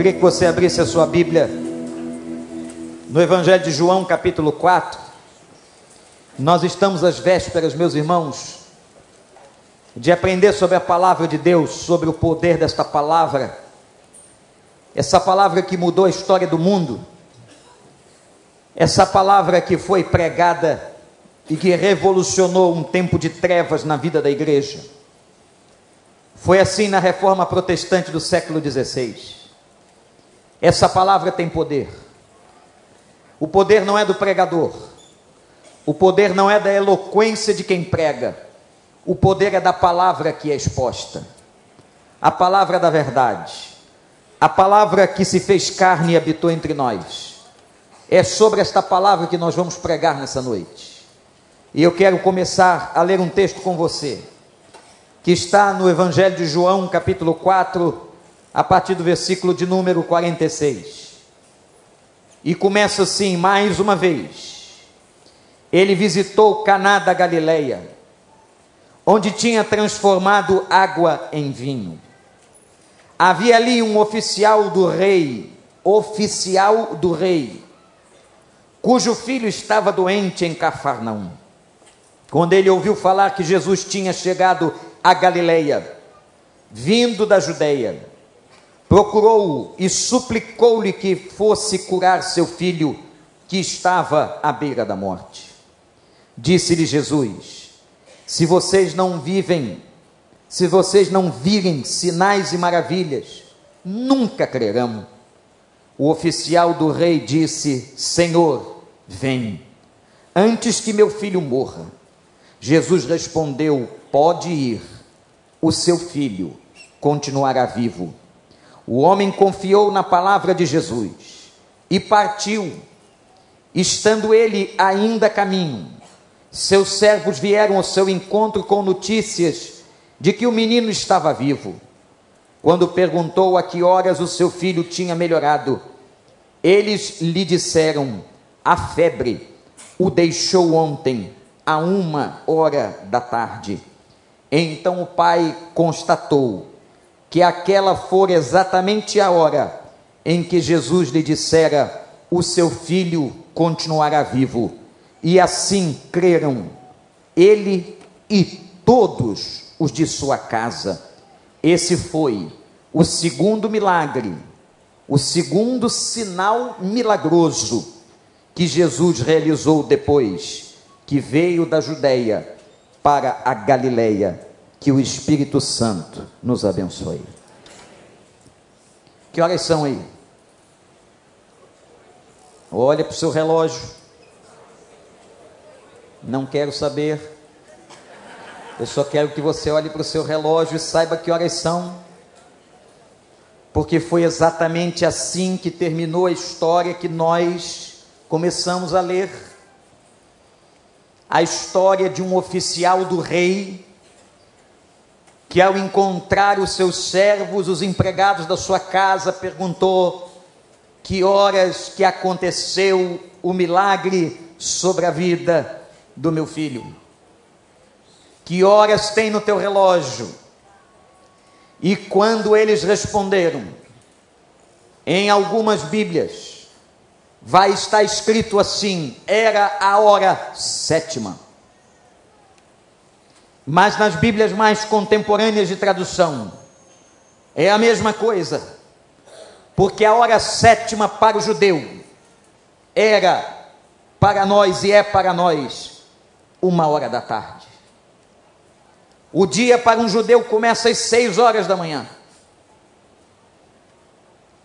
queria que você abrisse a sua Bíblia no Evangelho de João, capítulo 4. Nós estamos às vésperas, meus irmãos, de aprender sobre a palavra de Deus, sobre o poder desta palavra. Essa palavra que mudou a história do mundo. Essa palavra que foi pregada e que revolucionou um tempo de trevas na vida da igreja. Foi assim na reforma protestante do século XVI. Essa palavra tem poder. O poder não é do pregador. O poder não é da eloquência de quem prega. O poder é da palavra que é exposta. A palavra da verdade. A palavra que se fez carne e habitou entre nós. É sobre esta palavra que nós vamos pregar nessa noite. E eu quero começar a ler um texto com você, que está no Evangelho de João, capítulo 4, a partir do versículo de número 46. E começa assim, mais uma vez. Ele visitou Caná da Galileia, onde tinha transformado água em vinho. Havia ali um oficial do rei, oficial do rei, cujo filho estava doente em Cafarnaum. Quando ele ouviu falar que Jesus tinha chegado a Galileia, vindo da Judeia, procurou-o e suplicou-lhe que fosse curar seu filho, que estava à beira da morte. Disse-lhe Jesus: Se vocês não vivem, se vocês não virem sinais e maravilhas, nunca crerão. O oficial do rei disse: Senhor, vem, antes que meu filho morra. Jesus respondeu: Pode ir, o seu filho continuará vivo. O homem confiou na palavra de Jesus e partiu. Estando ele ainda a caminho, seus servos vieram ao seu encontro com notícias de que o menino estava vivo. Quando perguntou a que horas o seu filho tinha melhorado, eles lhe disseram: A febre o deixou ontem, a uma hora da tarde. Então o pai constatou que aquela for exatamente a hora em que Jesus lhe dissera: O seu filho continuará vivo. E assim creram ele e todos os de sua casa. Esse foi o segundo milagre, o segundo sinal milagroso que Jesus realizou depois que veio da Judéia para a Galileia que o Espírito Santo nos abençoe. Que horas são aí? Olha para o seu relógio. Não quero saber. Eu só quero que você olhe para o seu relógio e saiba que horas são. Porque foi exatamente assim que terminou a história que nós começamos a ler. A história de um oficial do rei que ao encontrar os seus servos, os empregados da sua casa, perguntou que horas que aconteceu o milagre sobre a vida do meu filho. Que horas tem no teu relógio? E quando eles responderam, em algumas Bíblias, vai estar escrito assim: era a hora sétima. Mas nas Bíblias mais contemporâneas de tradução, é a mesma coisa. Porque a hora sétima para o judeu era para nós e é para nós uma hora da tarde. O dia para um judeu começa às seis horas da manhã.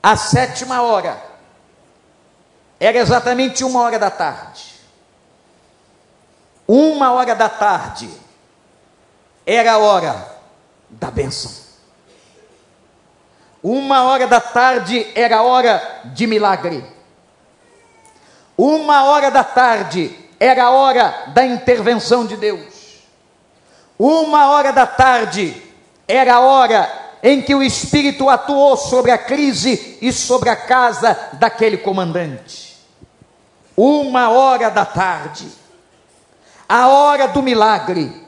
A sétima hora era exatamente uma hora da tarde. Uma hora da tarde era a hora da bênção. Uma hora da tarde era a hora de milagre. Uma hora da tarde era a hora da intervenção de Deus. Uma hora da tarde era a hora em que o Espírito atuou sobre a crise e sobre a casa daquele comandante. Uma hora da tarde, a hora do milagre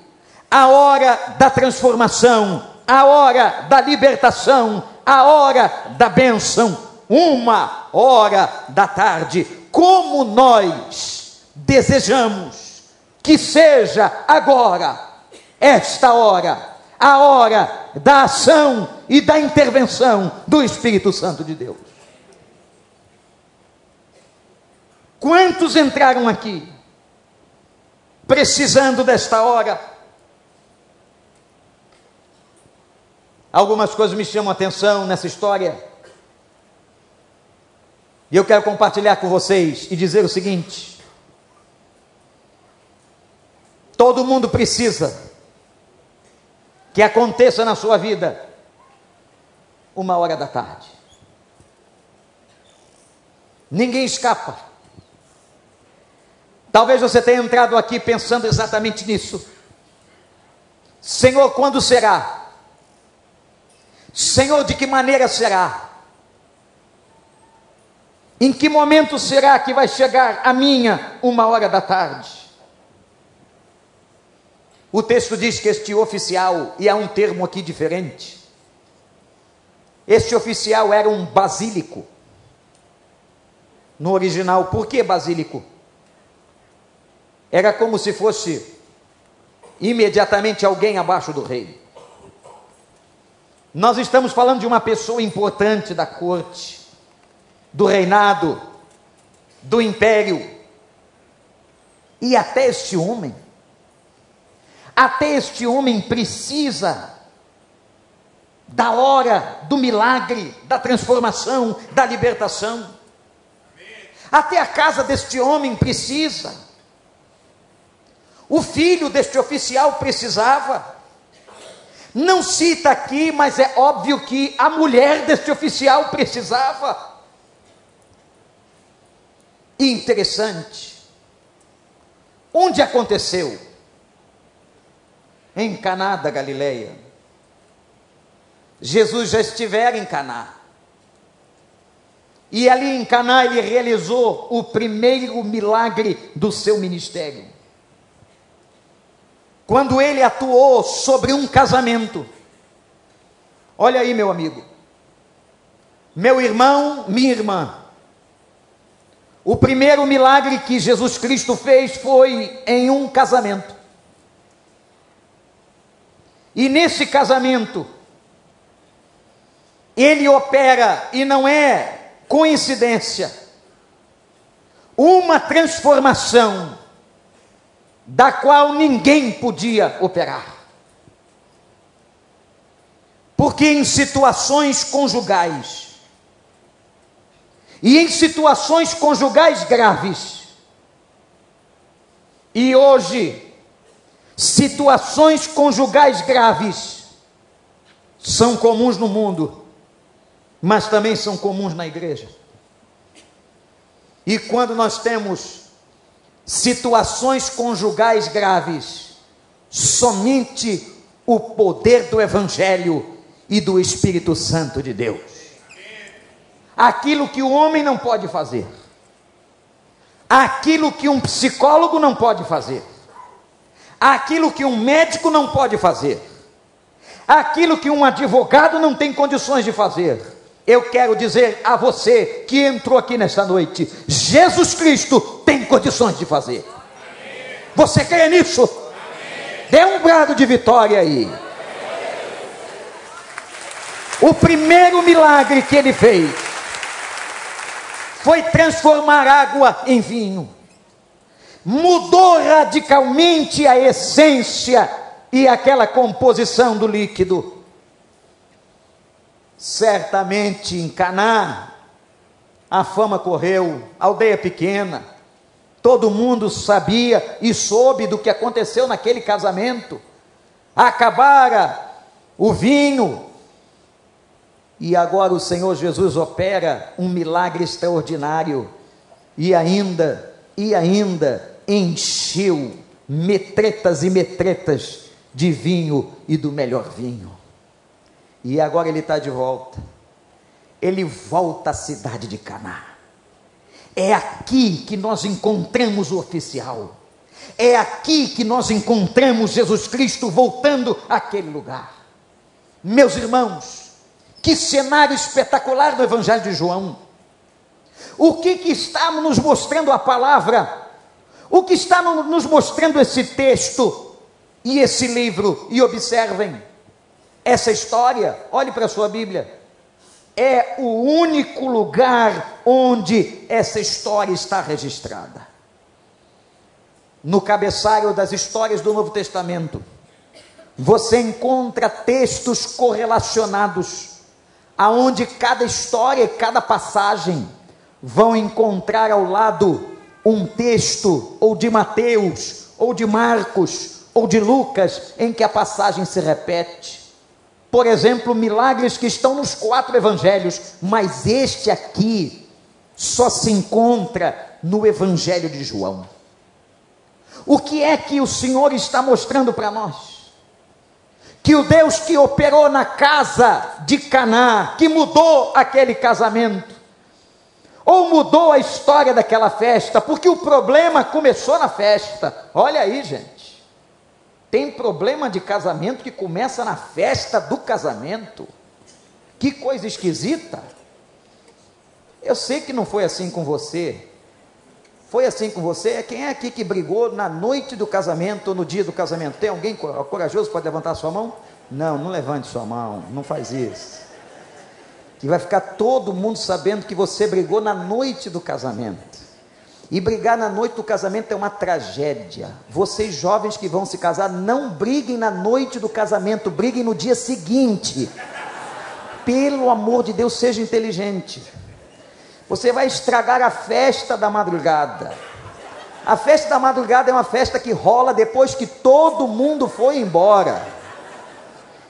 a hora da transformação, a hora da libertação, a hora da bênção. uma hora da tarde. Como nós desejamos que seja agora, esta hora, a hora da ação e da intervenção do Espírito Santo de Deus. Quantos entraram aqui precisando desta hora? Algumas coisas me chamam a atenção nessa história. E eu quero compartilhar com vocês e dizer o seguinte: todo mundo precisa que aconteça na sua vida uma hora da tarde. Ninguém escapa. Talvez você tenha entrado aqui pensando exatamente nisso. Senhor, quando será? Senhor, de que maneira será? Em que momento será que vai chegar a minha uma hora da tarde? O texto diz que este oficial, e há um termo aqui diferente, este oficial era um basílico. No original, por que basílico? Era como se fosse imediatamente alguém abaixo do rei. Nós estamos falando de uma pessoa importante da corte, do reinado, do império. E até este homem até este homem precisa da hora do milagre, da transformação, da libertação. Até a casa deste homem precisa. O filho deste oficial precisava. Não cita aqui, mas é óbvio que a mulher deste oficial precisava. interessante. Onde aconteceu? em Caná da Galileia. Jesus já estivera em Caná. E ali em Caná ele realizou o primeiro milagre do seu ministério. Quando ele atuou sobre um casamento. Olha aí, meu amigo. Meu irmão, minha irmã. O primeiro milagre que Jesus Cristo fez foi em um casamento. E nesse casamento, ele opera, e não é coincidência, uma transformação da qual ninguém podia operar. Porque em situações conjugais, e em situações conjugais graves, e hoje Situações conjugais graves são comuns no mundo, mas também são comuns na igreja. E quando nós temos situações conjugais graves, somente o poder do Evangelho e do Espírito Santo de Deus. Aquilo que o homem não pode fazer, aquilo que um psicólogo não pode fazer aquilo que um médico não pode fazer, aquilo que um advogado não tem condições de fazer. Eu quero dizer a você que entrou aqui nesta noite: Jesus Cristo tem condições de fazer. Você crê nisso? Dê um brado de vitória aí. O primeiro milagre que ele fez foi transformar água em vinho mudou radicalmente a essência e aquela composição do líquido. Certamente em Caná a fama correu, aldeia pequena, todo mundo sabia e soube do que aconteceu naquele casamento. Acabara o vinho, e agora o Senhor Jesus opera um milagre extraordinário, e ainda, e ainda, encheu metretas e metretas de vinho e do melhor vinho. E agora ele está de volta. Ele volta à cidade de Caná. É aqui que nós encontramos o oficial. É aqui que nós encontramos Jesus Cristo voltando àquele lugar. Meus irmãos, que cenário espetacular do Evangelho de João O que, que está nos mostrando a palavra? O que está nos mostrando esse texto e esse livro? E observem, essa história, olhe para a sua Bíblia, é o único lugar onde essa história está registrada. No cabeçalho das histórias do Novo Testamento, você encontra textos correlacionados, aonde cada história e cada passagem vão encontrar ao lado um texto, ou de Mateus, ou de Marcos, ou de Lucas, em que a passagem se repete. Por exemplo, milagres que estão nos quatro evangelhos, mas este aqui só se encontra no evangelho de João. O que é que o Senhor está mostrando para nós? Que o Deus que operou na casa de Caná, que mudou aquele casamento, ou mudou a história daquela festa, porque o problema começou na festa. Olha aí, gente. Tem problema de casamento que começa na festa do casamento. Que coisa esquisita. Eu sei que não foi assim com você. Foi assim com você? Quem é aqui que brigou na noite do casamento ou no dia do casamento? Tem alguém corajoso pode levantar sua mão? Não, não levante sua mão, não faz isso que vai ficar todo mundo sabendo que você brigou na noite do casamento. E brigar na noite do casamento é uma tragédia. Vocês jovens que vão se casar, não briguem na noite do casamento, briguem no dia seguinte. Pelo amor de Deus, seja inteligente. Você vai estragar a festa da madrugada. A festa da madrugada é uma festa que rola depois que todo mundo foi embora.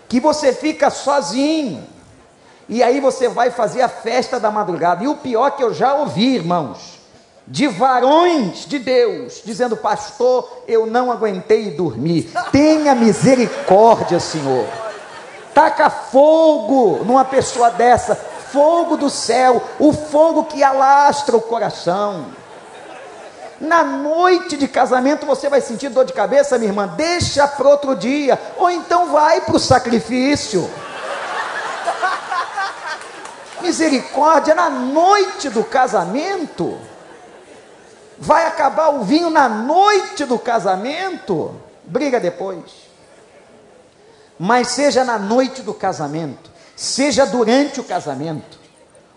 Que você fica sozinho e aí você vai fazer a festa da madrugada. E o pior que eu já ouvi, irmãos, de varões de Deus, dizendo: Pastor, eu não aguentei dormir. Tenha misericórdia, Senhor. Taca fogo numa pessoa dessa, fogo do céu, o fogo que alastra o coração. Na noite de casamento você vai sentir dor de cabeça, minha irmã, deixa para outro dia, ou então vai para o sacrifício misericórdia, na noite do casamento, vai acabar o vinho na noite do casamento, briga depois. Mas seja na noite do casamento, seja durante o casamento,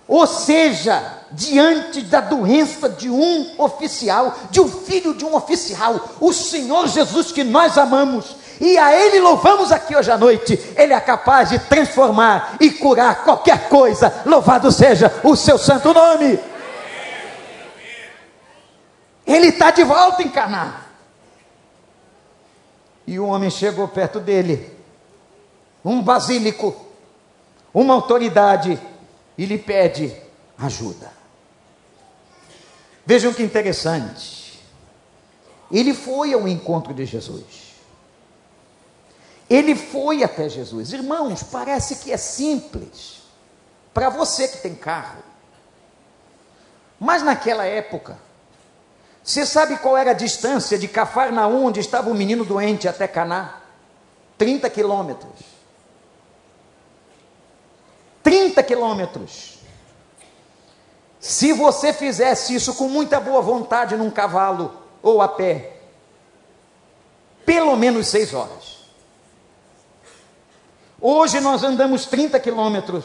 ou seja, diante da doença de um oficial, de um filho de um oficial, o Senhor Jesus que nós amamos, e a Ele louvamos aqui hoje à noite. Ele é capaz de transformar e curar qualquer coisa. Louvado seja o seu santo nome. Ele está de volta em Caná. E o homem chegou perto dele, um basílico, uma autoridade, e lhe pede ajuda. Vejam que interessante. Ele foi ao encontro de Jesus. Ele foi até Jesus. Irmãos, parece que é simples para você que tem carro. Mas naquela época, você sabe qual era a distância de Cafarnaum, onde estava o menino doente, até Caná? 30 quilômetros. 30 quilômetros. Se você fizesse isso com muita boa vontade num cavalo ou a pé, pelo menos seis horas. Hoje nós andamos 30 quilômetros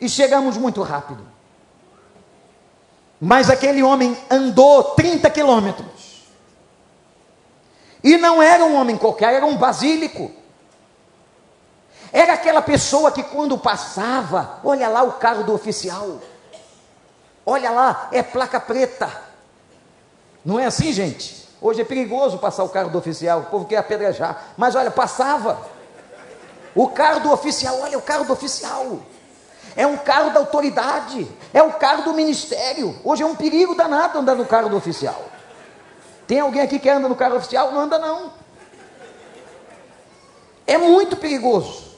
e chegamos muito rápido. Mas aquele homem andou 30 quilômetros. E não era um homem qualquer, era um basílico. Era aquela pessoa que quando passava, olha lá o carro do oficial. Olha lá, é placa preta. Não é assim, gente? Hoje é perigoso passar o carro do oficial, o povo quer apedrejar. Mas olha, passava. O carro do oficial, olha, o carro do oficial. É um carro da autoridade, é o carro do ministério. Hoje é um perigo danado andar no carro do oficial. Tem alguém aqui que anda no carro oficial? Não anda não. É muito perigoso.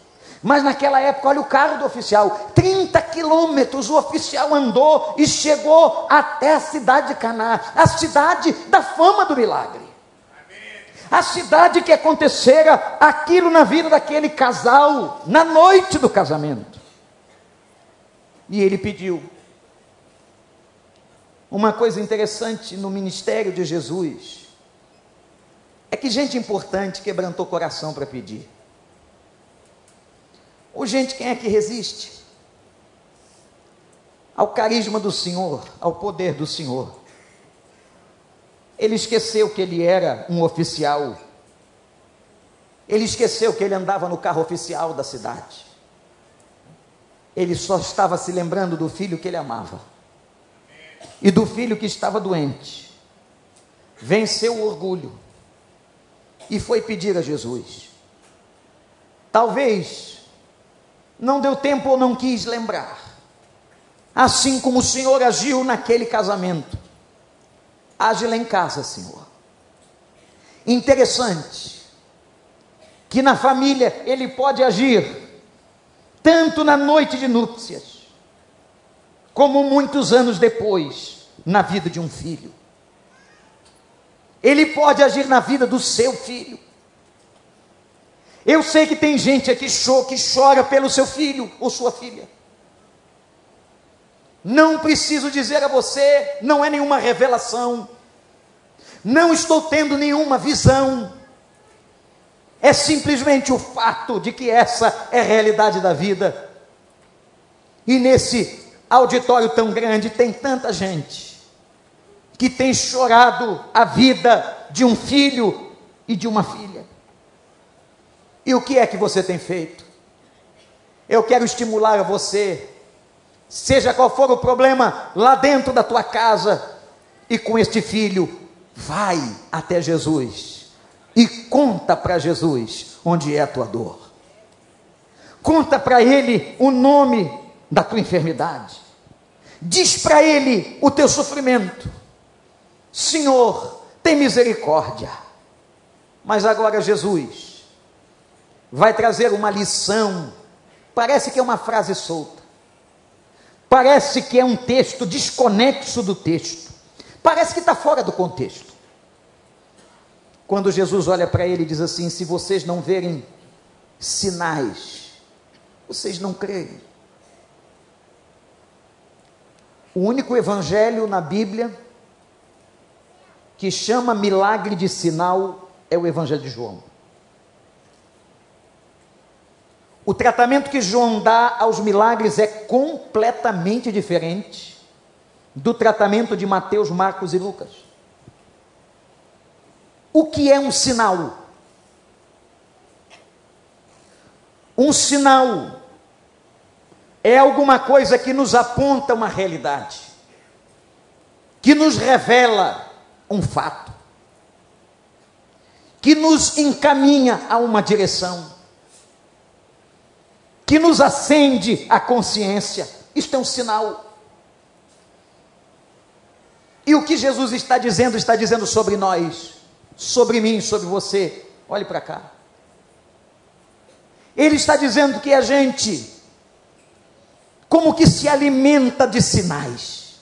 Mas naquela época, olha o carro do oficial, 30 quilômetros o oficial andou e chegou até a cidade de Caná, a cidade da fama do milagre a cidade que acontecera aquilo na vida daquele casal, na noite do casamento. E ele pediu: Uma coisa interessante no ministério de Jesus é que gente importante quebrantou coração para pedir. Ou gente, quem é que resiste? Ao carisma do Senhor, ao poder do Senhor. Ele esqueceu que ele era um oficial. Ele esqueceu que ele andava no carro oficial da cidade. Ele só estava se lembrando do filho que ele amava e do filho que estava doente. Venceu o orgulho e foi pedir a Jesus. Talvez não deu tempo ou não quis lembrar. Assim como o Senhor agiu naquele casamento. Age lá em casa, Senhor. Interessante que na família ele pode agir tanto na noite de núpcias, como muitos anos depois, na vida de um filho. Ele pode agir na vida do seu filho. Eu sei que tem gente aqui que chora pelo seu filho ou sua filha. Não preciso dizer a você, não é nenhuma revelação, não estou tendo nenhuma visão, é simplesmente o fato de que essa é a realidade da vida. E nesse auditório tão grande tem tanta gente que tem chorado a vida de um filho e de uma filha. E o que é que você tem feito? Eu quero estimular a você, seja qual for o problema lá dentro da tua casa, e com este filho, vai até Jesus e conta para Jesus onde é a tua dor. Conta para ele o nome da tua enfermidade. Diz para ele o teu sofrimento Senhor, tem misericórdia. Mas agora Jesus vai trazer uma lição. Parece que é uma frase solta. Parece que é um texto desconexo do texto. Parece que está fora do contexto. Quando Jesus olha para ele e diz assim: Se vocês não verem sinais, vocês não creem. O único evangelho na Bíblia que chama milagre de sinal é o Evangelho de João. O tratamento que João dá aos milagres é completamente diferente do tratamento de Mateus, Marcos e Lucas. O que é um sinal? Um sinal é alguma coisa que nos aponta uma realidade, que nos revela um fato, que nos encaminha a uma direção, que nos acende a consciência. Isto é um sinal. E o que Jesus está dizendo, está dizendo sobre nós, sobre mim, sobre você. Olhe para cá. Ele está dizendo que a gente, como que se alimenta de sinais.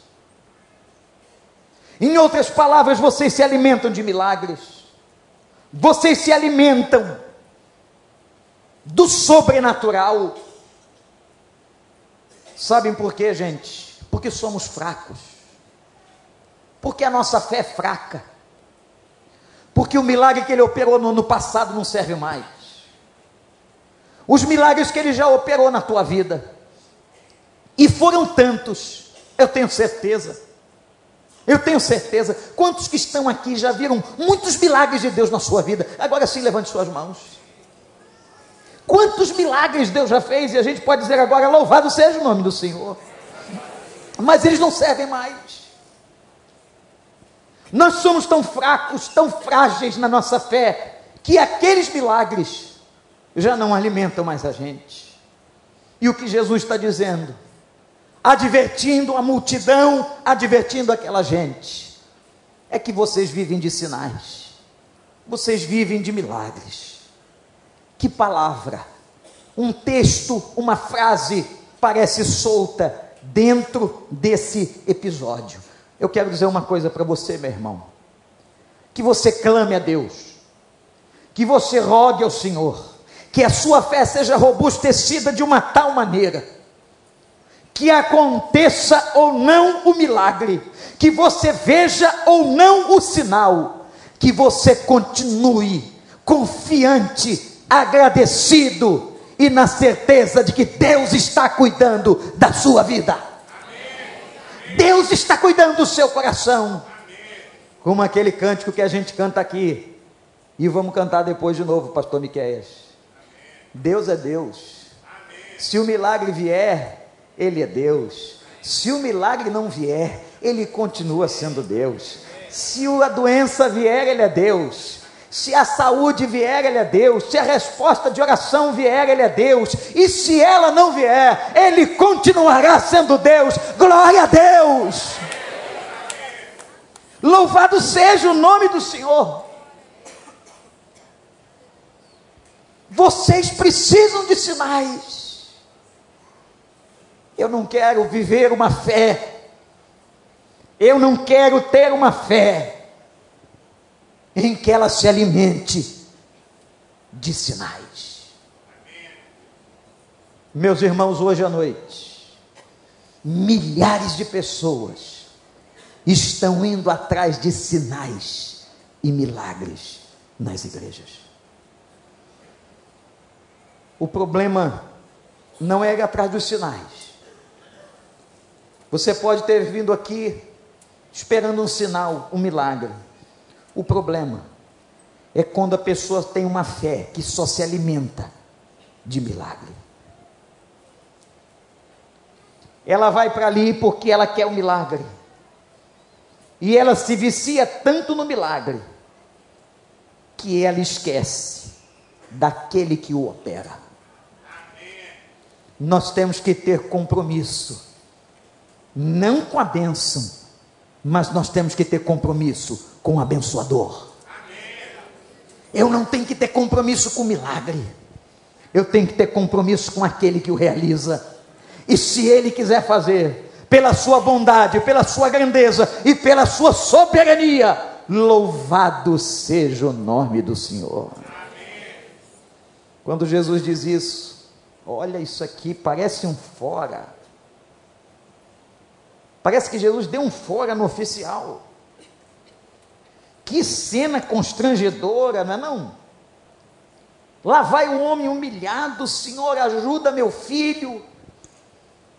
Em outras palavras, vocês se alimentam de milagres, vocês se alimentam do sobrenatural. Sabem por quê, gente? Porque somos fracos, porque a nossa fé é fraca, porque o milagre que ele operou no ano passado não serve mais. Os milagres que ele já operou na tua vida, e foram tantos, eu tenho certeza eu tenho certeza, quantos que estão aqui já viram muitos milagres de Deus na sua vida? Agora sim, levante suas mãos. Quantos milagres Deus já fez, e a gente pode dizer agora, louvado seja o nome do Senhor. Mas eles não servem mais. Nós somos tão fracos, tão frágeis na nossa fé, que aqueles milagres já não alimentam mais a gente. E o que Jesus está dizendo? advertindo a multidão, advertindo aquela gente. É que vocês vivem de sinais, vocês vivem de milagres. Que palavra, um texto, uma frase parece solta dentro desse episódio. Eu quero dizer uma coisa para você, meu irmão. Que você clame a Deus, que você rogue ao Senhor, que a sua fé seja robustecida de uma tal maneira. Que aconteça ou não o milagre, que você veja ou não o sinal, que você continue confiante, agradecido e na certeza de que Deus está cuidando da sua vida. Deus está cuidando do seu coração. Como aquele cântico que a gente canta aqui. E vamos cantar depois de novo, pastor Miqueias. Deus é Deus. Se o milagre vier, ele é Deus. Se o milagre não vier, ele continua sendo Deus. Se a doença vier, ele é Deus. Se a saúde vier, Ele é Deus. Se a resposta de oração vier, Ele é Deus. E se ela não vier, Ele continuará sendo Deus. Glória a Deus! Louvado seja o nome do Senhor. Vocês precisam de sinais. Eu não quero viver uma fé. Eu não quero ter uma fé em que ela se alimente de sinais. Meus irmãos, hoje à noite, milhares de pessoas estão indo atrás de sinais e milagres nas igrejas. O problema não é ir atrás dos sinais. Você pode ter vindo aqui esperando um sinal, um milagre. O problema é quando a pessoa tem uma fé que só se alimenta de milagre. Ela vai para ali porque ela quer o um milagre. E ela se vicia tanto no milagre que ela esquece daquele que o opera. Nós temos que ter compromisso, não com a bênção, mas nós temos que ter compromisso com o abençoador. Eu não tenho que ter compromisso com o milagre. Eu tenho que ter compromisso com aquele que o realiza. E se ele quiser fazer, pela sua bondade, pela sua grandeza e pela sua soberania, louvado seja o nome do Senhor. Quando Jesus diz isso, olha isso aqui, parece um fora. Parece que Jesus deu um fora no oficial. Que cena constrangedora, não é não? Lá vai o homem humilhado, Senhor, ajuda meu filho.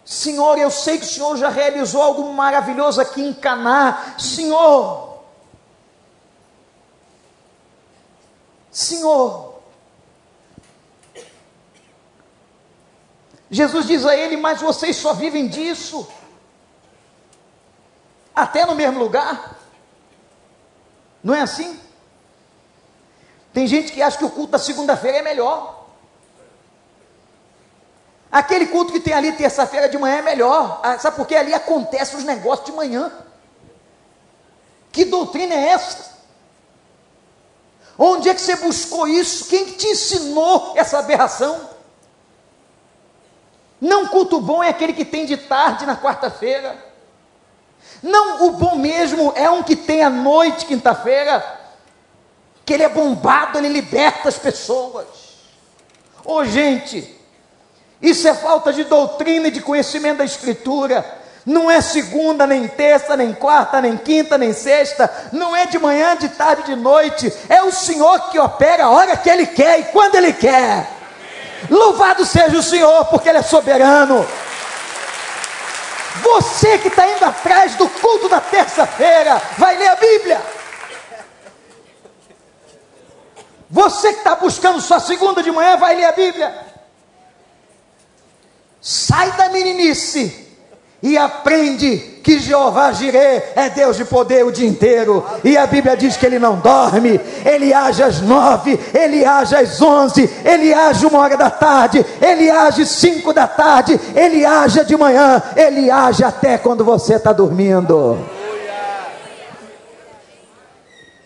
Senhor, eu sei que o Senhor já realizou algo maravilhoso aqui em Caná. Senhor, Senhor. Jesus diz a ele: Mas vocês só vivem disso, até no mesmo lugar. Não é assim? Tem gente que acha que o culto da segunda-feira é melhor. Aquele culto que tem ali terça-feira de manhã é melhor. Ah, sabe por quê? Ali acontecem os negócios de manhã. Que doutrina é essa? Onde é que você buscou isso? Quem te ensinou essa aberração? Não culto bom é aquele que tem de tarde na quarta-feira. Não, o bom mesmo é um que tem à noite, quinta-feira, que ele é bombado, ele liberta as pessoas. Ô oh, gente, isso é falta de doutrina e de conhecimento da Escritura. Não é segunda, nem terça, nem quarta, nem quinta, nem sexta. Não é de manhã, de tarde, de noite. É o Senhor que opera a hora que Ele quer e quando Ele quer. Louvado seja o Senhor, porque Ele é soberano. Você que está indo atrás do culto da terça-feira, vai ler a Bíblia. Você que está buscando sua segunda de manhã, vai ler a Bíblia. Sai da meninice e aprende que Jeová Jireh é Deus de poder o dia inteiro, e a Bíblia diz que ele não dorme, ele age às nove, ele age às onze, ele age uma hora da tarde, ele age cinco da tarde, ele age de manhã, ele age até quando você está dormindo.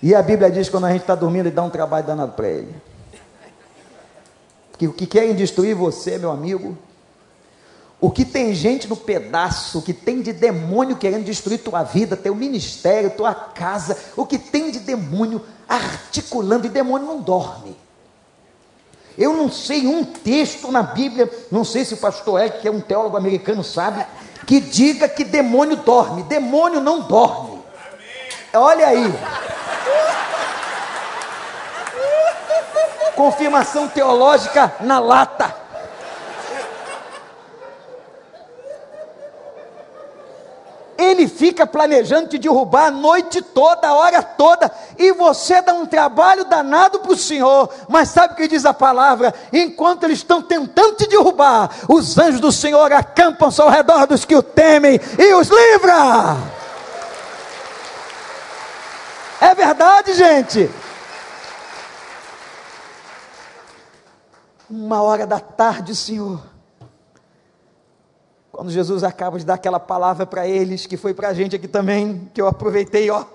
E a Bíblia diz que quando a gente está dormindo, ele dá um trabalho danado para ele. Que o que querem destruir você, meu amigo, o que tem gente no pedaço, o que tem de demônio querendo destruir tua vida, teu ministério, tua casa, o que tem de demônio articulando, e demônio não dorme. Eu não sei um texto na Bíblia, não sei se o pastor Eric, que é um teólogo americano, sabe, que diga que demônio dorme. Demônio não dorme. Olha aí. Confirmação teológica na lata. Ele fica planejando te derrubar a noite toda, a hora toda, e você dá um trabalho danado para o Senhor. Mas sabe o que diz a palavra? Enquanto eles estão tentando te derrubar, os anjos do Senhor acampam-se ao redor dos que o temem e os livra. É verdade, gente. Uma hora da tarde, Senhor quando Jesus acaba de dar aquela palavra para eles, que foi para a gente aqui também, que eu aproveitei, ó.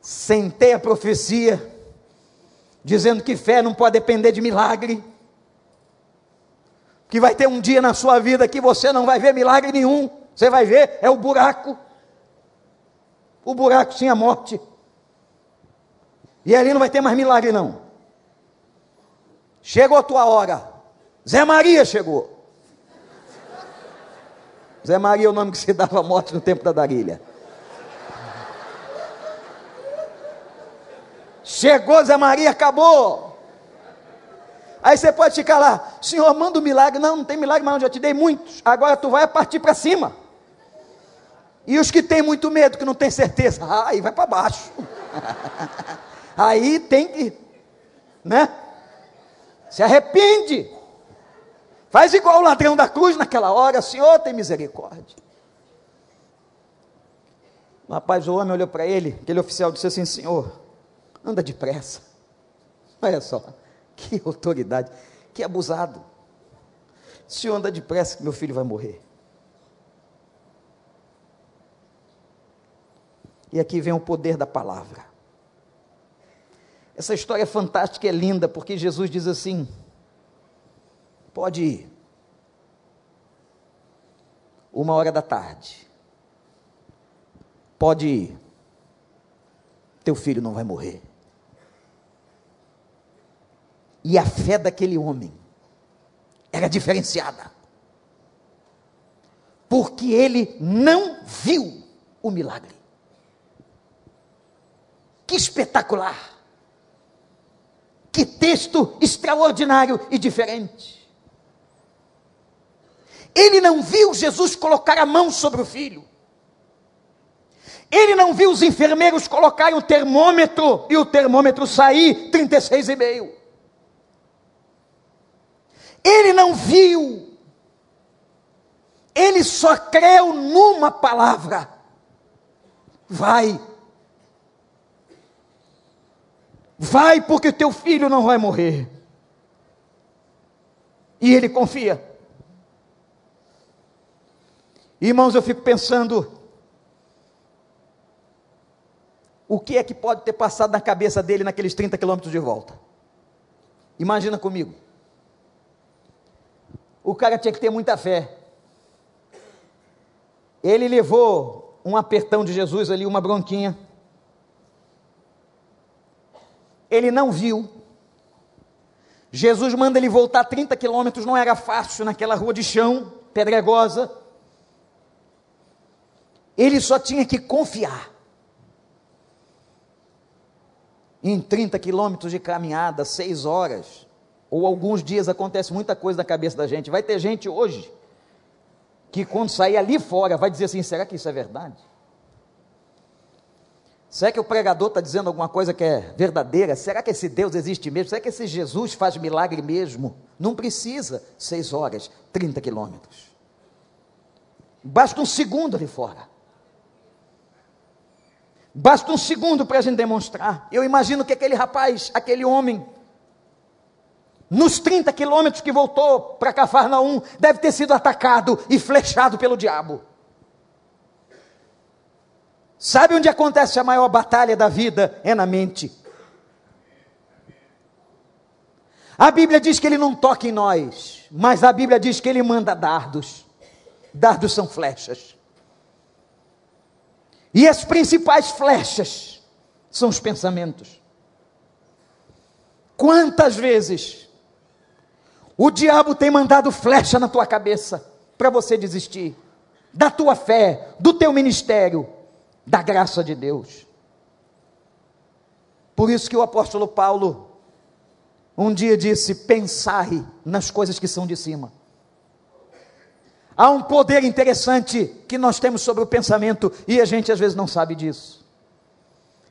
Sentei a profecia, dizendo que fé não pode depender de milagre, que vai ter um dia na sua vida que você não vai ver milagre nenhum, você vai ver, é o buraco, o buraco sim a morte, e ali não vai ter mais milagre não. Chegou a tua hora, Zé Maria chegou. Zé Maria é o nome que se dava à morte no tempo da Darilha. Chegou Zé Maria, acabou. Aí você pode ficar lá, Senhor, manda um milagre. Não, não tem milagre, mas eu já te dei muitos. Agora tu vai partir para cima. E os que têm muito medo, que não tem certeza, aí vai para baixo. aí tem que, né? Se arrepende. Faz igual o ladrão da cruz naquela hora, Senhor tem misericórdia. O rapaz, o homem olhou para ele, aquele oficial disse assim: Senhor, anda depressa. Olha só, que autoridade, que abusado. Senhor, anda depressa que meu filho vai morrer. E aqui vem o poder da palavra. Essa história fantástica é linda, porque Jesus diz assim: Pode ir. Uma hora da tarde. Pode ir. Teu filho não vai morrer. E a fé daquele homem era diferenciada. Porque ele não viu o milagre. Que espetacular! Que texto extraordinário e diferente. Ele não viu Jesus colocar a mão sobre o filho. Ele não viu os enfermeiros colocarem o termômetro e o termômetro sair 36,5. Ele não viu. Ele só creu numa palavra. Vai. Vai porque teu filho não vai morrer. E ele confia. Irmãos, eu fico pensando, o que é que pode ter passado na cabeça dele naqueles 30 quilômetros de volta? Imagina comigo. O cara tinha que ter muita fé. Ele levou um apertão de Jesus ali, uma bronquinha. Ele não viu. Jesus manda ele voltar 30 quilômetros, não era fácil naquela rua de chão, pedregosa. Ele só tinha que confiar. Em 30 quilômetros de caminhada, seis horas, ou alguns dias, acontece muita coisa na cabeça da gente. Vai ter gente hoje que, quando sair ali fora, vai dizer assim: será que isso é verdade? Será que o pregador está dizendo alguma coisa que é verdadeira? Será que esse Deus existe mesmo? Será que esse Jesus faz milagre mesmo? Não precisa seis horas, 30 quilômetros. Basta um segundo ali fora. Basta um segundo para a gente demonstrar. Eu imagino que aquele rapaz, aquele homem, nos 30 quilômetros que voltou para Cafarnaum, deve ter sido atacado e flechado pelo diabo. Sabe onde acontece a maior batalha da vida? É na mente. A Bíblia diz que ele não toca em nós, mas a Bíblia diz que ele manda dardos. Dardos são flechas. E as principais flechas são os pensamentos. Quantas vezes o diabo tem mandado flecha na tua cabeça? para você desistir da tua fé, do teu ministério, da graça de Deus. Por isso que o apóstolo Paulo um dia disse: pensai nas coisas que são de cima. Há um poder interessante que nós temos sobre o pensamento e a gente às vezes não sabe disso.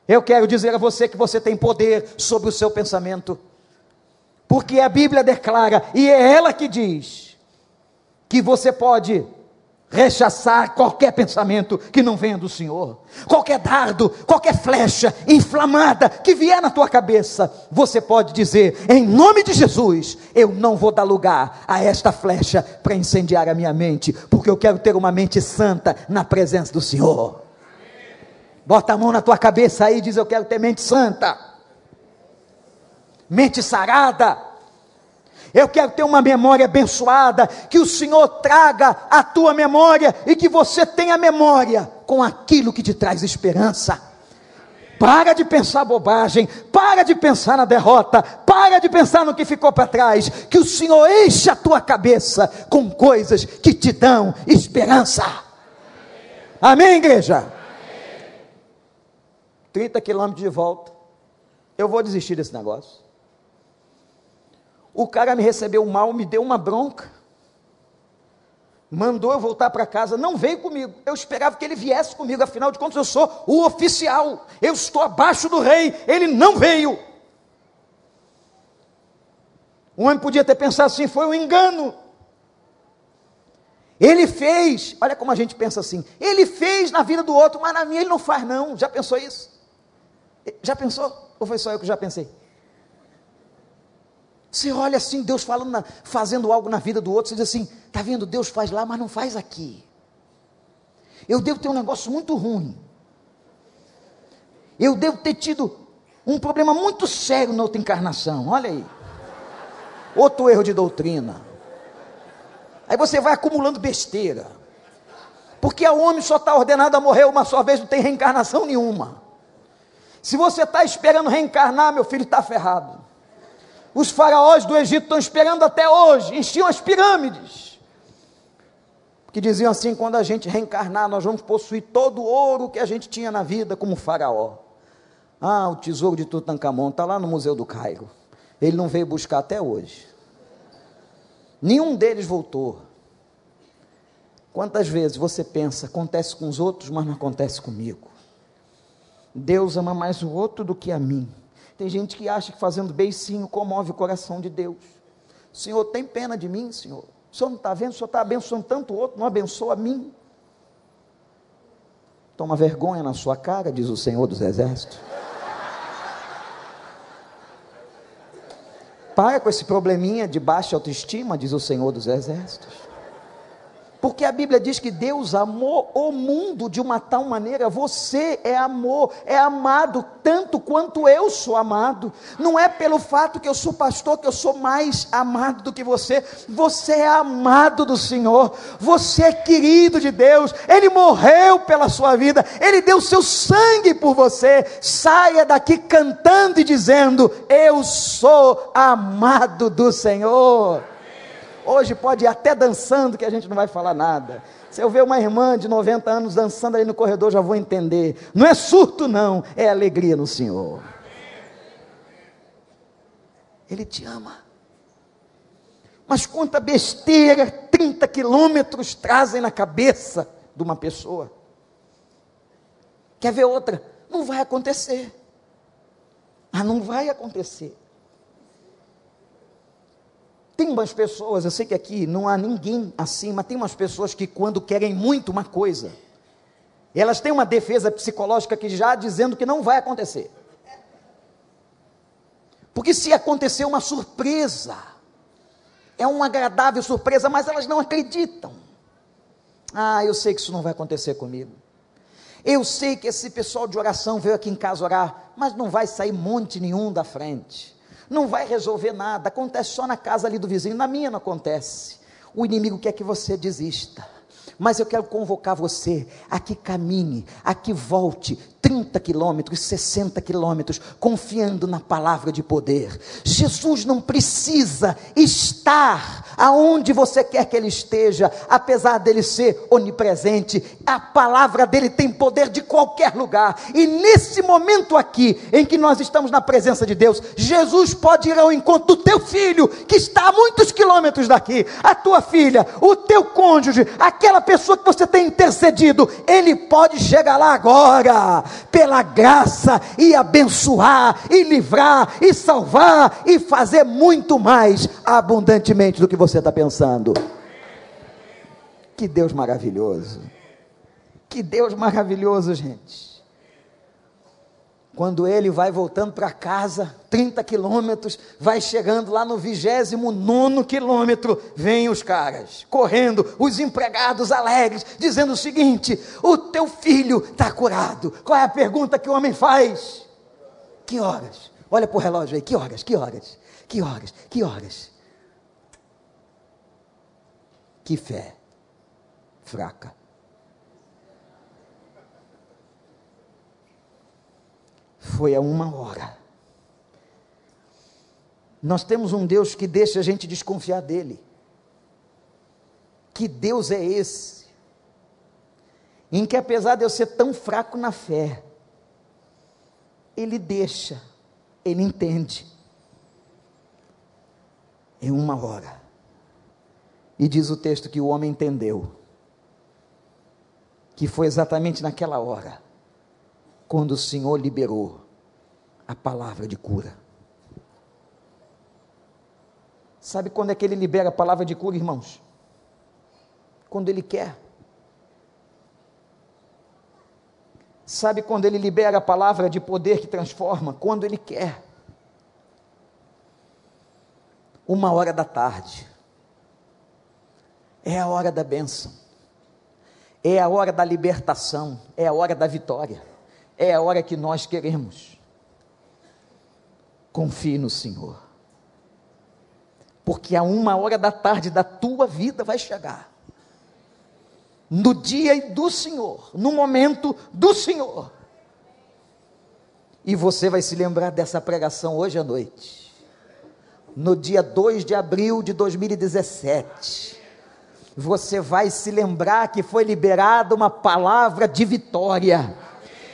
Eu quero dizer a você que você tem poder sobre o seu pensamento, porque a Bíblia declara, e é ela que diz, que você pode rechaçar qualquer pensamento que não venha do Senhor, qualquer dardo, qualquer flecha inflamada que vier na tua cabeça, você pode dizer, em nome de Jesus, eu não vou dar lugar a esta flecha para incendiar a minha mente, porque eu quero ter uma mente santa na presença do Senhor. Bota a mão na tua cabeça aí e diz: Eu quero ter mente santa, mente sarada eu quero ter uma memória abençoada, que o Senhor traga a tua memória e que você tenha memória com aquilo que te traz esperança. Para de pensar bobagem, para de pensar na derrota, para de pensar no que ficou para trás, que o Senhor enche a tua cabeça com coisas que te dão esperança. Amém, igreja? Amém. 30 quilômetros de volta. Eu vou desistir desse negócio. O cara me recebeu mal, me deu uma bronca. Mandou eu voltar para casa, não veio comigo. Eu esperava que ele viesse comigo, afinal de contas eu sou o oficial. Eu estou abaixo do rei, ele não veio. O homem podia ter pensado assim, foi um engano. Ele fez, olha como a gente pensa assim, ele fez na vida do outro, mas na minha ele não faz não. Já pensou isso? Já pensou? Ou foi só eu que já pensei? Você olha assim, Deus falando, na, fazendo algo na vida do outro, você diz assim: está vendo, Deus faz lá, mas não faz aqui. Eu devo ter um negócio muito ruim. Eu devo ter tido um problema muito sério na outra encarnação. Olha aí. Outro erro de doutrina. Aí você vai acumulando besteira. Porque o homem só está ordenado a morrer uma só vez, não tem reencarnação nenhuma. Se você está esperando reencarnar, meu filho, está ferrado. Os faraós do Egito estão esperando até hoje, enchiam as pirâmides. Que diziam assim: quando a gente reencarnar, nós vamos possuir todo o ouro que a gente tinha na vida, como faraó. Ah, o tesouro de Tutankhamon está lá no Museu do Cairo. Ele não veio buscar até hoje. Nenhum deles voltou. Quantas vezes você pensa, acontece com os outros, mas não acontece comigo? Deus ama mais o outro do que a mim. Tem gente que acha que fazendo beicinho comove o coração de Deus. Senhor, tem pena de mim, Senhor. O Senhor não está vendo? O Senhor está abençoando tanto outro, não abençoa a mim. Toma vergonha na sua cara, diz o Senhor dos Exércitos. Para com esse probleminha de baixa autoestima, diz o Senhor dos Exércitos. Porque a Bíblia diz que Deus amou o mundo de uma tal maneira, você é amor, é amado tanto quanto eu sou amado. Não é pelo fato que eu sou pastor que eu sou mais amado do que você. Você é amado do Senhor, você é querido de Deus. Ele morreu pela sua vida, ele deu seu sangue por você. Saia daqui cantando e dizendo: Eu sou amado do Senhor. Hoje pode ir até dançando que a gente não vai falar nada. Se eu ver uma irmã de 90 anos dançando ali no corredor, já vou entender. Não é surto, não, é alegria no Senhor. Ele te ama. Mas quanta besteira 30 quilômetros trazem na cabeça de uma pessoa. Quer ver outra? Não vai acontecer. Ah, não vai acontecer. Tem umas pessoas, eu sei que aqui não há ninguém assim, mas tem umas pessoas que quando querem muito uma coisa, elas têm uma defesa psicológica que já dizendo que não vai acontecer. Porque se acontecer uma surpresa, é uma agradável surpresa, mas elas não acreditam. Ah, eu sei que isso não vai acontecer comigo. Eu sei que esse pessoal de oração veio aqui em casa orar, mas não vai sair monte nenhum da frente não vai resolver nada, acontece só na casa ali do vizinho, na minha não acontece. O inimigo quer que você desista. Mas eu quero convocar você a que caminhe, a que volte 30 quilômetros, 60 quilômetros, confiando na palavra de poder. Jesus não precisa estar aonde você quer que ele esteja, apesar dele ser onipresente. A palavra dele tem poder de qualquer lugar. E nesse momento aqui, em que nós estamos na presença de Deus, Jesus pode ir ao encontro do teu filho, que está a muitos quilômetros daqui, a tua filha, o teu cônjuge, aquela pessoa que você tem intercedido. Ele pode chegar lá agora pela graça, e abençoar, e livrar, e salvar, e fazer muito mais abundantemente do que você está pensando. Que Deus maravilhoso! Que Deus maravilhoso, gente. Quando ele vai voltando para casa, 30 quilômetros, vai chegando lá no 29 quilômetro, vem os caras, correndo, os empregados alegres, dizendo o seguinte: o teu filho está curado. Qual é a pergunta que o homem faz? Que horas? Olha para o relógio aí, que horas, que horas, que horas, que horas. Que fé fraca. Foi a uma hora. Nós temos um Deus que deixa a gente desconfiar dele. Que Deus é esse? Em que apesar de eu ser tão fraco na fé, ele deixa, ele entende. Em uma hora. E diz o texto que o homem entendeu. Que foi exatamente naquela hora quando o Senhor liberou a palavra de cura. Sabe quando é que ele libera a palavra de cura, irmãos? Quando ele quer. Sabe quando ele libera a palavra de poder que transforma? Quando ele quer. Uma hora da tarde. É a hora da bênção. É a hora da libertação. É a hora da vitória é a hora que nós queremos. Confie no Senhor. Porque a uma hora da tarde da tua vida vai chegar. No dia do Senhor, no momento do Senhor. E você vai se lembrar dessa pregação hoje à noite. No dia 2 de abril de 2017. Você vai se lembrar que foi liberada uma palavra de vitória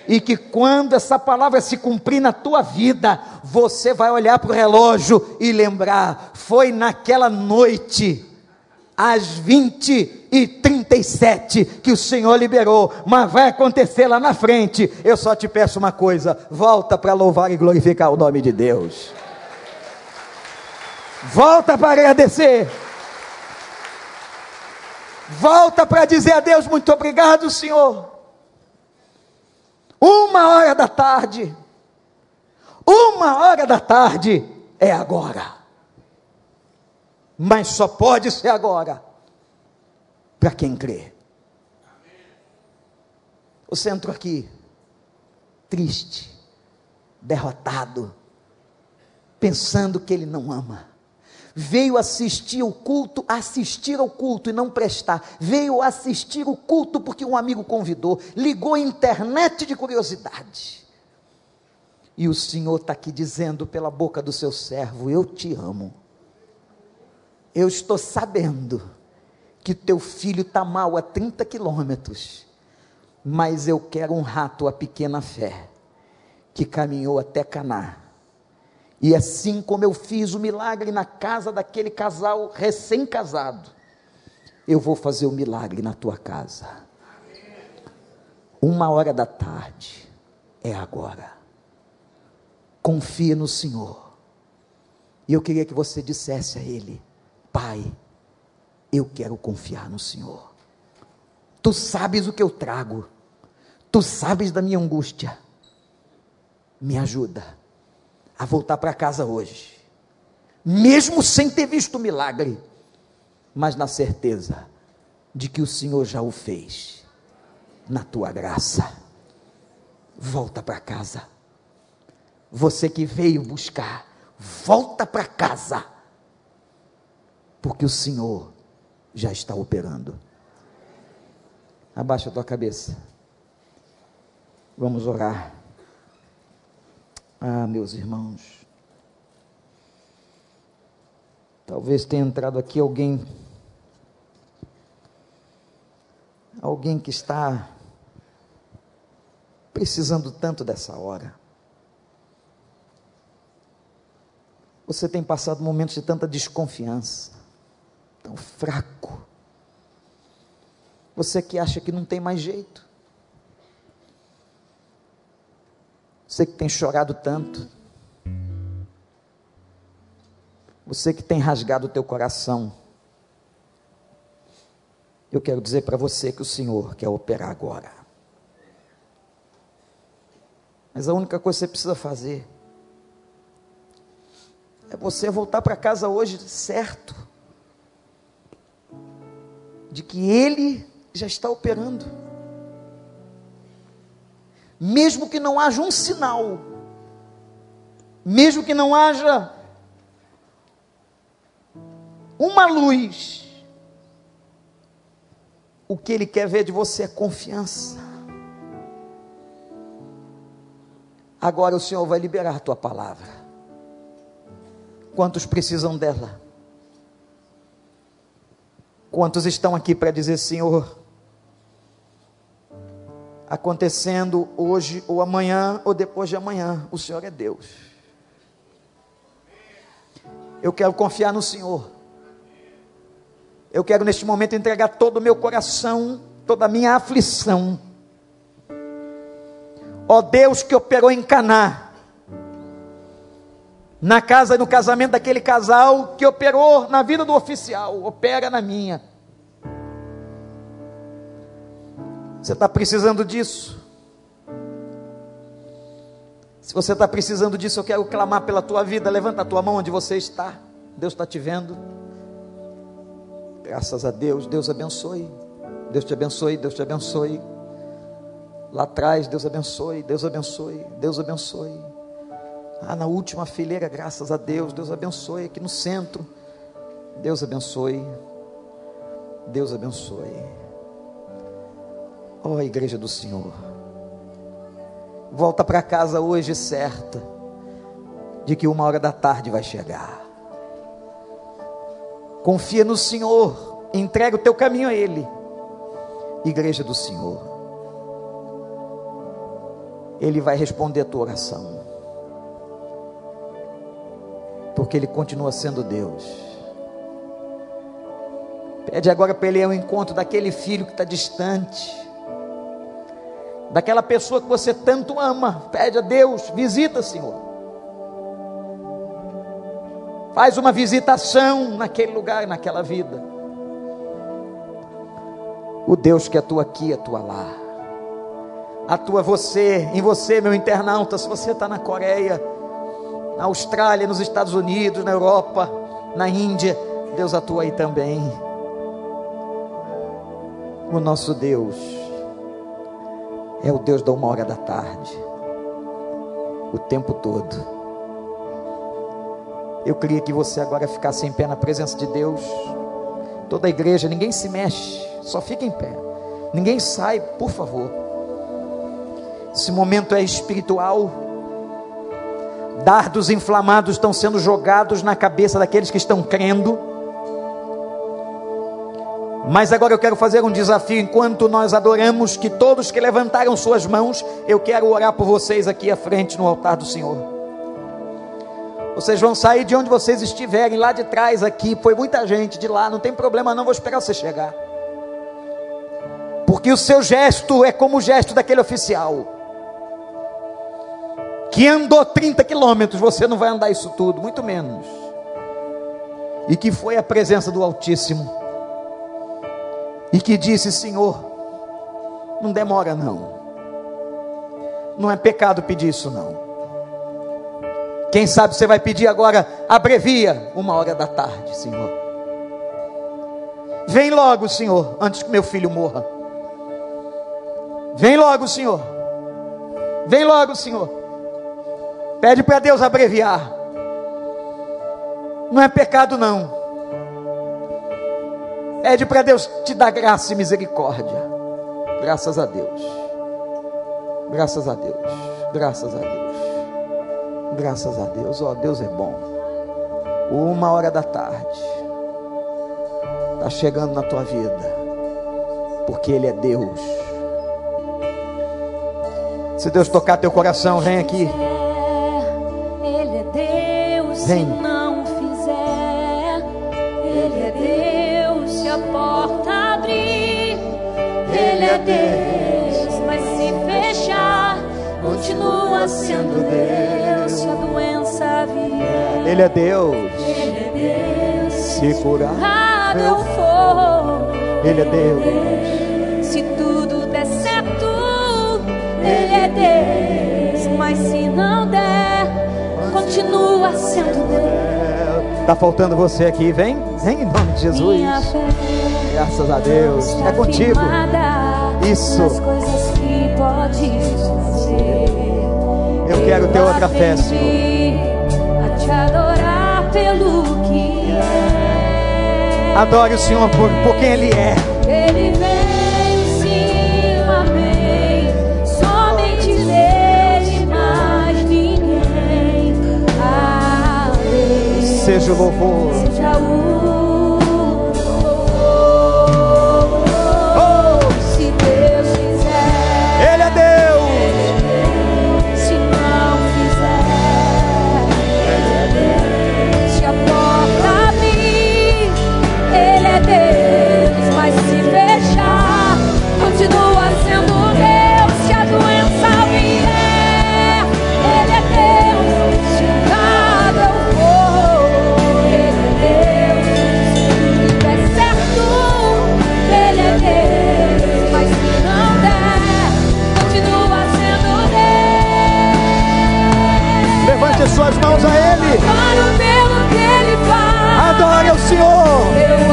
e que quando essa palavra se cumprir na tua vida, você vai olhar para o relógio e lembrar: foi naquela noite, às 20 e 37, que o Senhor liberou, mas vai acontecer lá na frente. Eu só te peço uma coisa: volta para louvar e glorificar o nome de Deus. Volta para agradecer. Volta para dizer a Deus muito obrigado, Senhor uma hora da tarde. Uma hora da tarde é agora. Mas só pode ser agora para quem crê. O centro aqui, triste, derrotado, pensando que ele não ama veio assistir o culto, assistir ao culto e não prestar, veio assistir o culto porque um amigo convidou, ligou a internet de curiosidade. E o Senhor está aqui dizendo pela boca do seu servo: Eu te amo. Eu estou sabendo que teu filho está mal a 30 quilômetros, mas eu quero honrar tua pequena fé, que caminhou até Caná e assim como eu fiz o milagre na casa daquele casal recém-casado, eu vou fazer o milagre na tua casa. Uma hora da tarde é agora. Confia no Senhor. E eu queria que você dissesse a Ele: Pai, eu quero confiar no Senhor. Tu sabes o que eu trago, tu sabes da minha angústia. Me ajuda a voltar para casa hoje, mesmo sem ter visto o milagre, mas na certeza de que o Senhor já o fez, na tua graça. Volta para casa. Você que veio buscar, volta para casa, porque o Senhor já está operando. Abaixa a tua cabeça. Vamos orar. Ah, meus irmãos. Talvez tenha entrado aqui alguém. Alguém que está precisando tanto dessa hora. Você tem passado momentos de tanta desconfiança, tão fraco. Você que acha que não tem mais jeito. Você que tem chorado tanto. Você que tem rasgado o teu coração. Eu quero dizer para você que o Senhor quer operar agora. Mas a única coisa que você precisa fazer é você voltar para casa hoje certo de que Ele já está operando. Mesmo que não haja um sinal, mesmo que não haja uma luz, o que Ele quer ver de você é confiança. Agora o Senhor vai liberar a tua palavra. Quantos precisam dela? Quantos estão aqui para dizer, Senhor, acontecendo hoje ou amanhã ou depois de amanhã, o Senhor é Deus. Eu quero confiar no Senhor. Eu quero neste momento entregar todo o meu coração, toda a minha aflição Ó Deus que operou em Caná, na casa e no casamento daquele casal que operou na vida do oficial, opera na minha. Você está precisando disso? Se você está precisando disso, eu quero clamar pela tua vida. Levanta a tua mão onde você está. Deus está te vendo. Graças a Deus, Deus abençoe. Deus te abençoe, Deus te abençoe. Lá atrás, Deus abençoe, Deus abençoe, Deus abençoe. Ah, na última fileira, graças a Deus, Deus abençoe. Aqui no centro, Deus abençoe. Deus abençoe. Ó oh, igreja do Senhor. Volta para casa hoje certa de que uma hora da tarde vai chegar. Confia no Senhor, entrega o teu caminho a Ele. Igreja do Senhor. Ele vai responder a tua oração. Porque Ele continua sendo Deus. Pede agora para Ele o encontro daquele filho que está distante, daquela pessoa que você tanto ama. Pede a Deus, visita, Senhor. Faz uma visitação naquele lugar, naquela vida. O Deus que atua aqui, atua lá atua você, em você, meu internauta, se você está na Coreia, na Austrália, nos Estados Unidos, na Europa, na Índia, Deus atua aí também. O nosso Deus é o Deus da uma hora da tarde, o tempo todo. Eu queria que você agora ficasse em pé na presença de Deus. Toda a igreja, ninguém se mexe, só fica em pé. Ninguém sai, por favor. Esse momento é espiritual. Dardos inflamados estão sendo jogados na cabeça daqueles que estão crendo. Mas agora eu quero fazer um desafio. Enquanto nós adoramos que todos que levantaram suas mãos, eu quero orar por vocês aqui à frente no altar do Senhor. Vocês vão sair de onde vocês estiverem, lá de trás aqui, foi muita gente de lá, não tem problema não, vou esperar você chegar. Porque o seu gesto é como o gesto daquele oficial. Que andou 30 quilômetros, você não vai andar isso tudo, muito menos. E que foi a presença do Altíssimo, e que disse: Senhor, não demora não, não é pecado pedir isso não. Quem sabe você vai pedir agora, abrevia uma hora da tarde, Senhor. Vem logo, Senhor, antes que meu filho morra. Vem logo, Senhor. Vem logo, Senhor. Pede para Deus abreviar. Não é pecado, não. Pede para Deus te dar graça e misericórdia. Graças a Deus. Graças a Deus. Graças a Deus. Graças a Deus. Ó, oh, Deus é bom. Uma hora da tarde. Está chegando na tua vida. Porque Ele é Deus. Se Deus tocar teu coração, vem aqui. Ele é Deus. Vem. Ele é Deus. Mas se fechar, continua sendo Deus. Se a doença vier, Ele é Deus. Ele é Deus. Se curar, eu for, Ele é Deus. Se tudo der certo ele é Deus, mas se não der, continua sendo Deus. Tá faltando você aqui, vem, vem em nome de Jesus. Graças a Deus, é contigo. Isso. Eu quero ter outra fé, Senhor. A te adorar pelo que é. Adore o Senhor por, por quem Ele é. Ele vem. seja o louvor. Seja o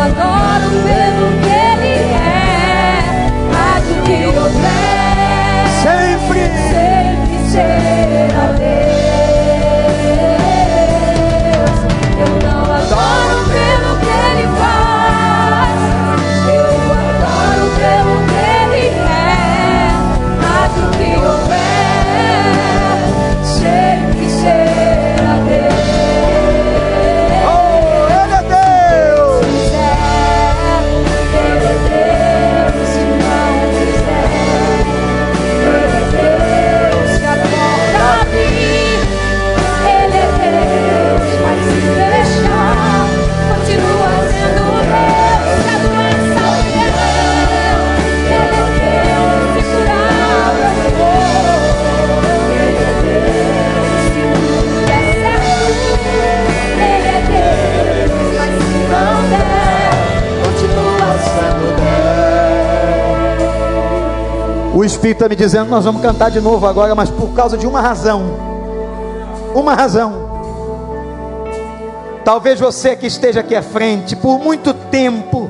adoro pelo que Ele é. De que houver. Sempre. Sempre O Espírito está me dizendo: nós vamos cantar de novo agora, mas por causa de uma razão. Uma razão. Talvez você que esteja aqui à frente, por muito tempo,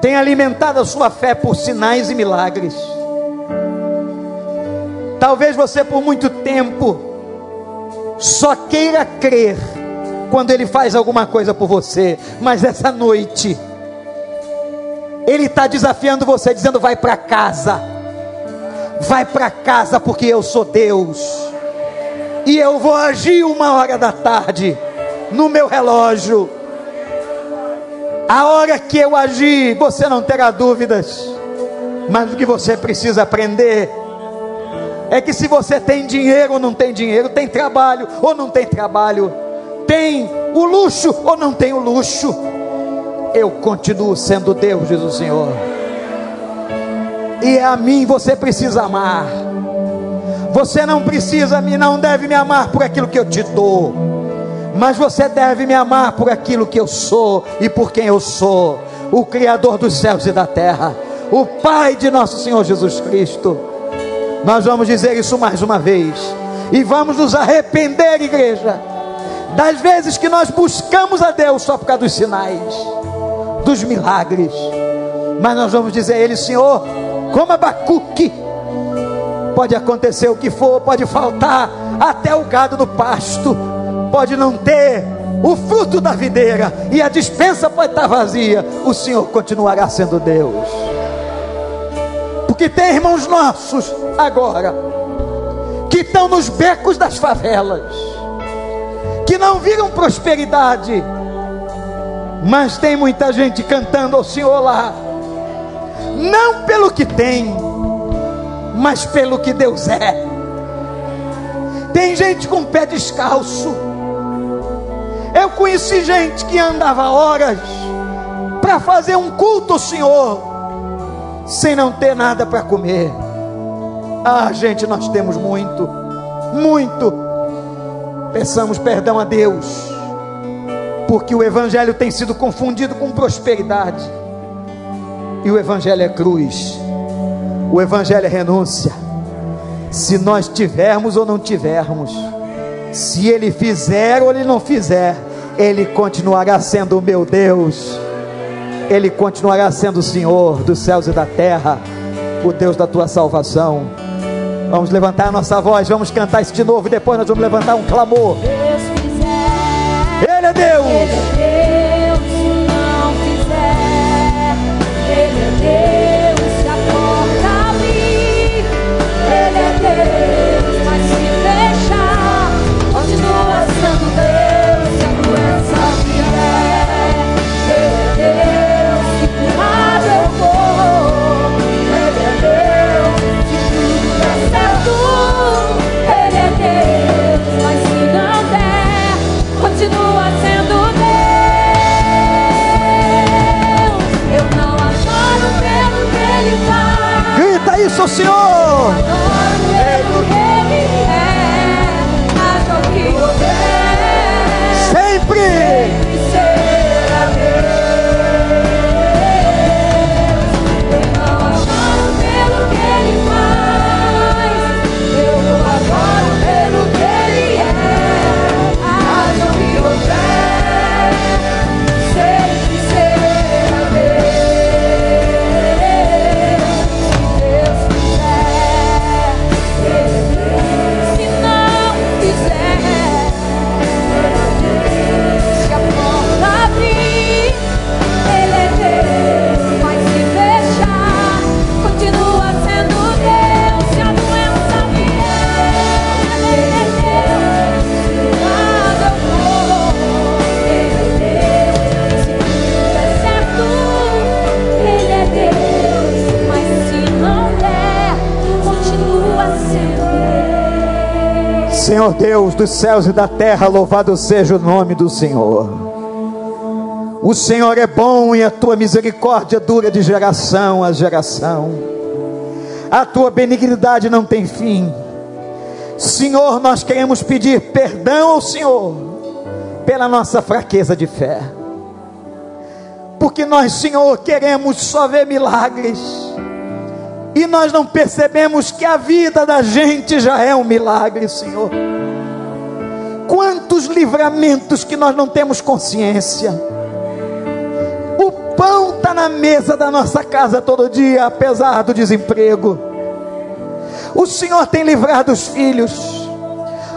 tenha alimentado a sua fé por sinais e milagres. Talvez você por muito tempo só queira crer quando Ele faz alguma coisa por você, mas essa noite ele está desafiando você, dizendo: vai para casa, vai para casa, porque eu sou Deus, e eu vou agir uma hora da tarde, no meu relógio. A hora que eu agir, você não terá dúvidas, mas o que você precisa aprender é que se você tem dinheiro ou não tem dinheiro, tem trabalho ou não tem trabalho, tem o luxo ou não tem o luxo, eu continuo sendo Deus, diz o Senhor. E a mim você precisa amar. Você não precisa me, não deve me amar por aquilo que eu te dou, mas você deve me amar por aquilo que eu sou e por quem eu sou, o Criador dos céus e da terra, o Pai de nosso Senhor Jesus Cristo. Nós vamos dizer isso mais uma vez e vamos nos arrepender, igreja, das vezes que nós buscamos a Deus só por causa dos sinais dos milagres. Mas nós vamos dizer a Ele, Senhor, como Abacuque, pode acontecer o que for, pode faltar até o gado do pasto, pode não ter o fruto da videira e a dispensa pode estar vazia, o Senhor continuará sendo Deus. Porque tem irmãos nossos agora que estão nos becos das favelas, que não viram prosperidade, mas tem muita gente cantando ao Senhor lá, não pelo que tem, mas pelo que Deus é. Tem gente com o pé descalço. Eu conheci gente que andava horas para fazer um culto ao Senhor, sem não ter nada para comer. Ah, gente, nós temos muito, muito. Peçamos perdão a Deus, porque o Evangelho tem sido confundido com prosperidade, e o Evangelho é cruz, o Evangelho é renúncia. Se nós tivermos ou não tivermos, se Ele fizer ou Ele não fizer, Ele continuará sendo o meu Deus, Ele continuará sendo o Senhor dos céus e da terra, o Deus da tua salvação. Vamos levantar a nossa voz, vamos cantar isso de novo e depois nós vamos levantar um clamor. Deus Senhor. Deus dos céus e da terra, louvado seja o nome do Senhor. O Senhor é bom e a tua misericórdia dura de geração a geração. A tua benignidade não tem fim. Senhor, nós queremos pedir perdão ao Senhor pela nossa fraqueza de fé. Porque nós, Senhor, queremos só ver milagres. E nós não percebemos que a vida da gente já é um milagre, Senhor. Quantos livramentos que nós não temos consciência. O pão está na mesa da nossa casa todo dia, apesar do desemprego. O Senhor tem livrado os filhos.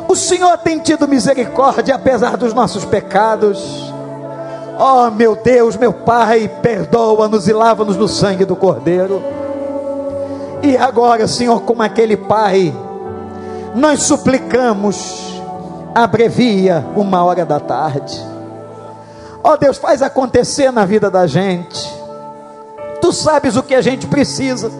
O Senhor tem tido misericórdia, apesar dos nossos pecados. Oh, meu Deus, meu Pai, perdoa-nos e lava-nos no sangue do Cordeiro. E agora, Senhor, como aquele pai, nós suplicamos, abrevia uma hora da tarde. Ó Deus, faz acontecer na vida da gente. Tu sabes o que a gente precisa.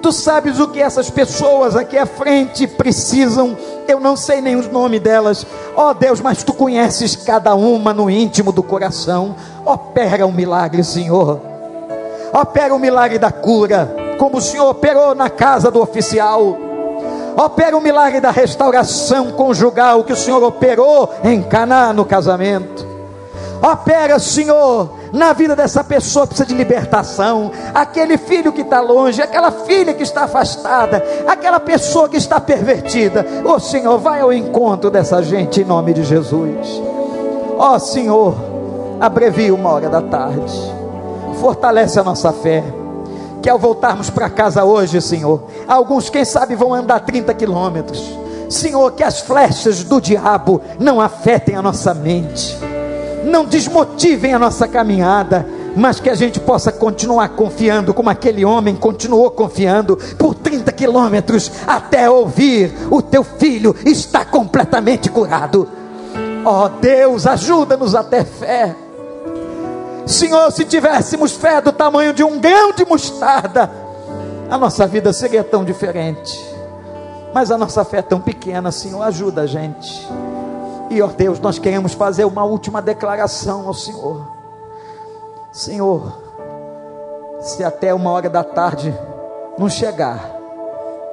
Tu sabes o que essas pessoas aqui à frente precisam. Eu não sei nem os nomes delas. Ó Deus, mas tu conheces cada uma no íntimo do coração. Opera um milagre, Senhor. Opera o milagre da cura, como o Senhor operou na casa do oficial. Opera o milagre da restauração conjugal que o Senhor operou em Caná no casamento. Opera, Senhor, na vida dessa pessoa precisa de libertação, aquele filho que está longe, aquela filha que está afastada, aquela pessoa que está pervertida. Ô Senhor, vai ao encontro dessa gente em nome de Jesus. Ó Senhor, abrevia uma hora da tarde, fortalece a nossa fé. Que ao voltarmos para casa hoje, Senhor, alguns, quem sabe, vão andar 30 quilômetros, Senhor, que as flechas do diabo não afetem a nossa mente, não desmotivem a nossa caminhada, mas que a gente possa continuar confiando, como aquele homem continuou confiando por 30 quilômetros até ouvir: o teu filho está completamente curado. Ó oh, Deus, ajuda-nos a ter fé. Senhor, se tivéssemos fé do tamanho de um grão de mostarda, a nossa vida seria tão diferente. Mas a nossa fé é tão pequena, Senhor, ajuda a gente. E, ó Deus, nós queremos fazer uma última declaração ao Senhor. Senhor, se até uma hora da tarde não chegar,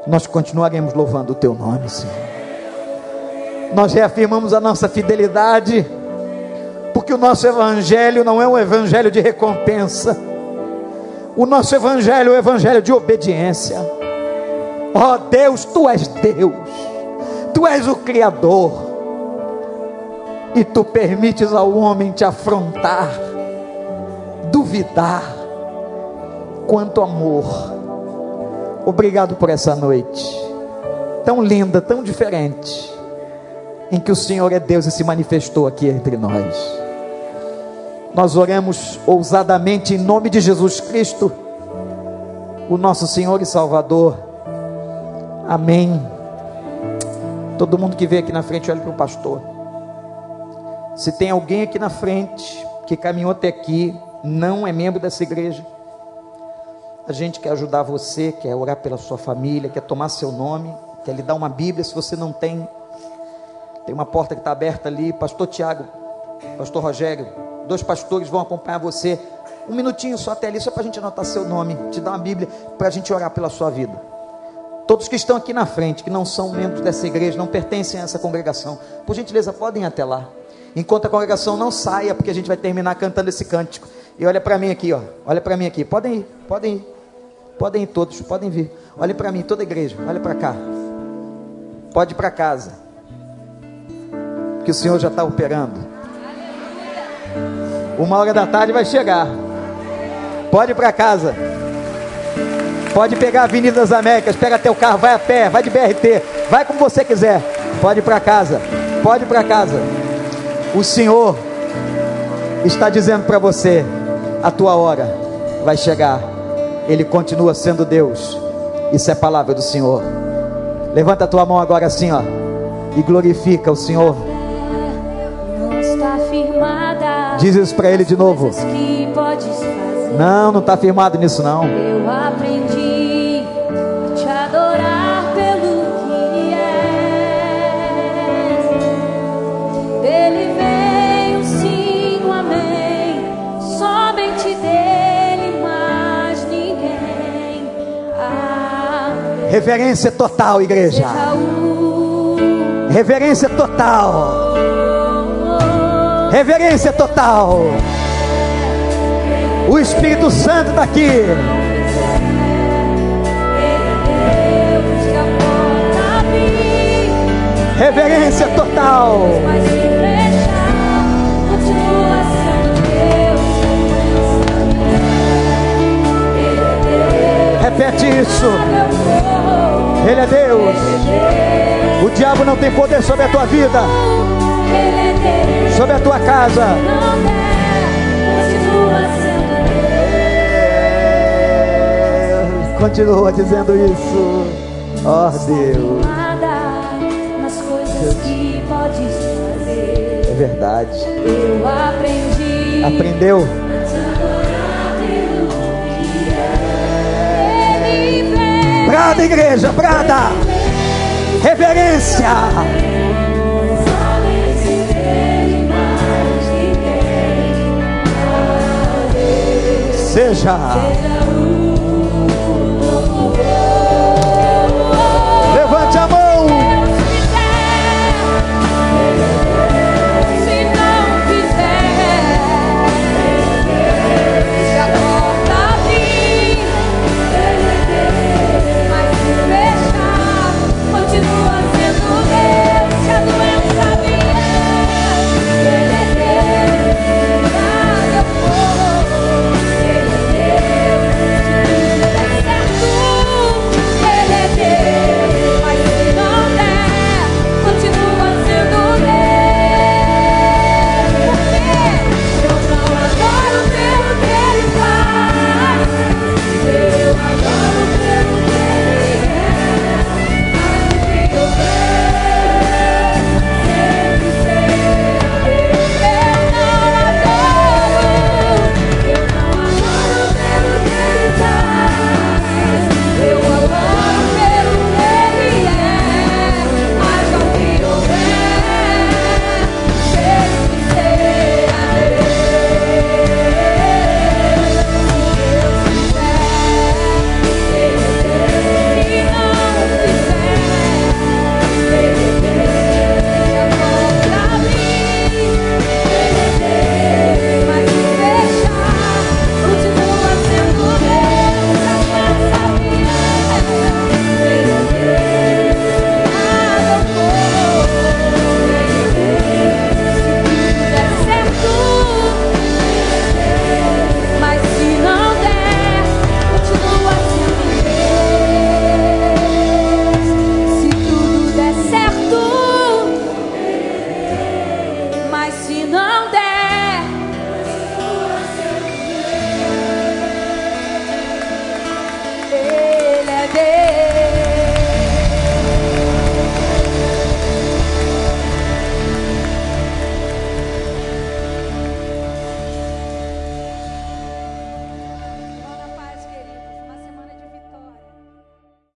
nós continuaremos louvando o Teu nome, Senhor. Nós reafirmamos a nossa fidelidade, porque o nosso Evangelho não é um Evangelho de recompensa, o nosso Evangelho é um Evangelho de obediência. Ó oh, Deus, tu és Deus, tu és o Criador, e tu permites ao homem te afrontar, duvidar, quanto amor. Obrigado por essa noite, tão linda, tão diferente, em que o Senhor é Deus e se manifestou aqui entre nós. Nós oramos ousadamente em nome de Jesus Cristo, o nosso Senhor e Salvador Amém. Todo mundo que veio aqui na frente, olha para o pastor. Se tem alguém aqui na frente que caminhou até aqui, não é membro dessa igreja, a gente quer ajudar você, quer orar pela sua família, quer tomar seu nome, quer lhe dar uma Bíblia se você não tem. Tem uma porta que está aberta ali, Pastor Tiago, Pastor Rogério, dois pastores vão acompanhar você. Um minutinho só até ali, só para a gente anotar seu nome, te dar uma Bíblia, para a gente orar pela sua vida. Todos que estão aqui na frente, que não são membros dessa igreja, não pertencem a essa congregação, por gentileza, podem ir até lá. Enquanto a congregação não saia, porque a gente vai terminar cantando esse cântico. E olha para mim aqui, ó. Olha para mim aqui. Podem ir, podem ir. Podem ir todos, podem vir. Olha para mim, toda a igreja. Olha para cá. Pode ir para casa. Que o Senhor já está operando. Uma hora da tarde vai chegar. Pode ir para casa. Pode pegar a Avenida das Américas, pega teu carro, vai a pé, vai de BRT, vai como você quiser. Pode ir para casa, pode ir para casa. O Senhor está dizendo para você: a tua hora vai chegar. Ele continua sendo Deus. Isso é palavra do Senhor. Levanta a tua mão agora assim, ó, e glorifica o Senhor. Diz isso para ele de novo. Não, não está firmado nisso não. Eu aprendi a te adorar pelo que és. Dele veio sim amém. Somente dele mais ninguém. Reverência total, igreja. Reverência total. Reverência total. O Espírito Santo está aqui. Reverência total. Repete isso. Ele é Deus. O diabo não tem poder sobre a tua vida, sobre a tua casa. Continua dizendo isso. Ó oh, Deus. É verdade. Eu aprendi. Aprendeu? Brada, igreja, brada. Reverência. Seja. Seja